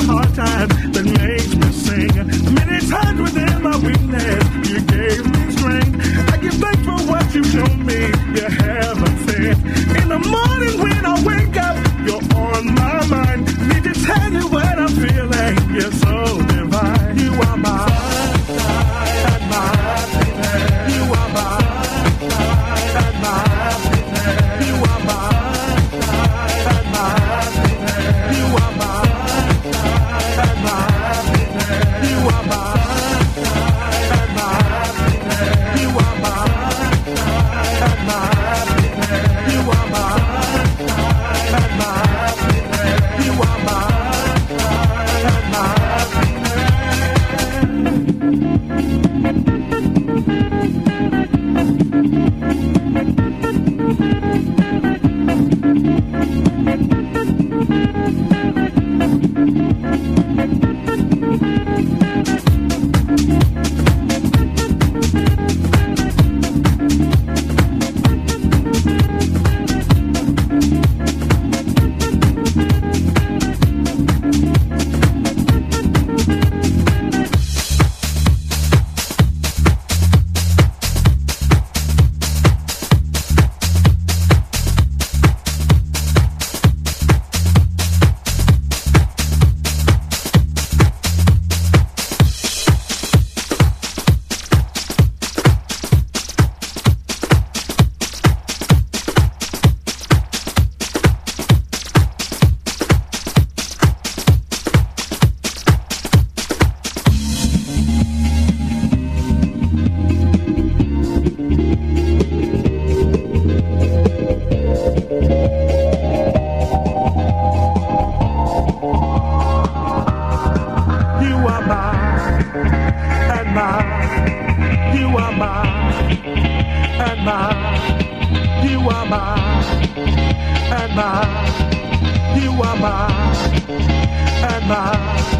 a hard time. bye.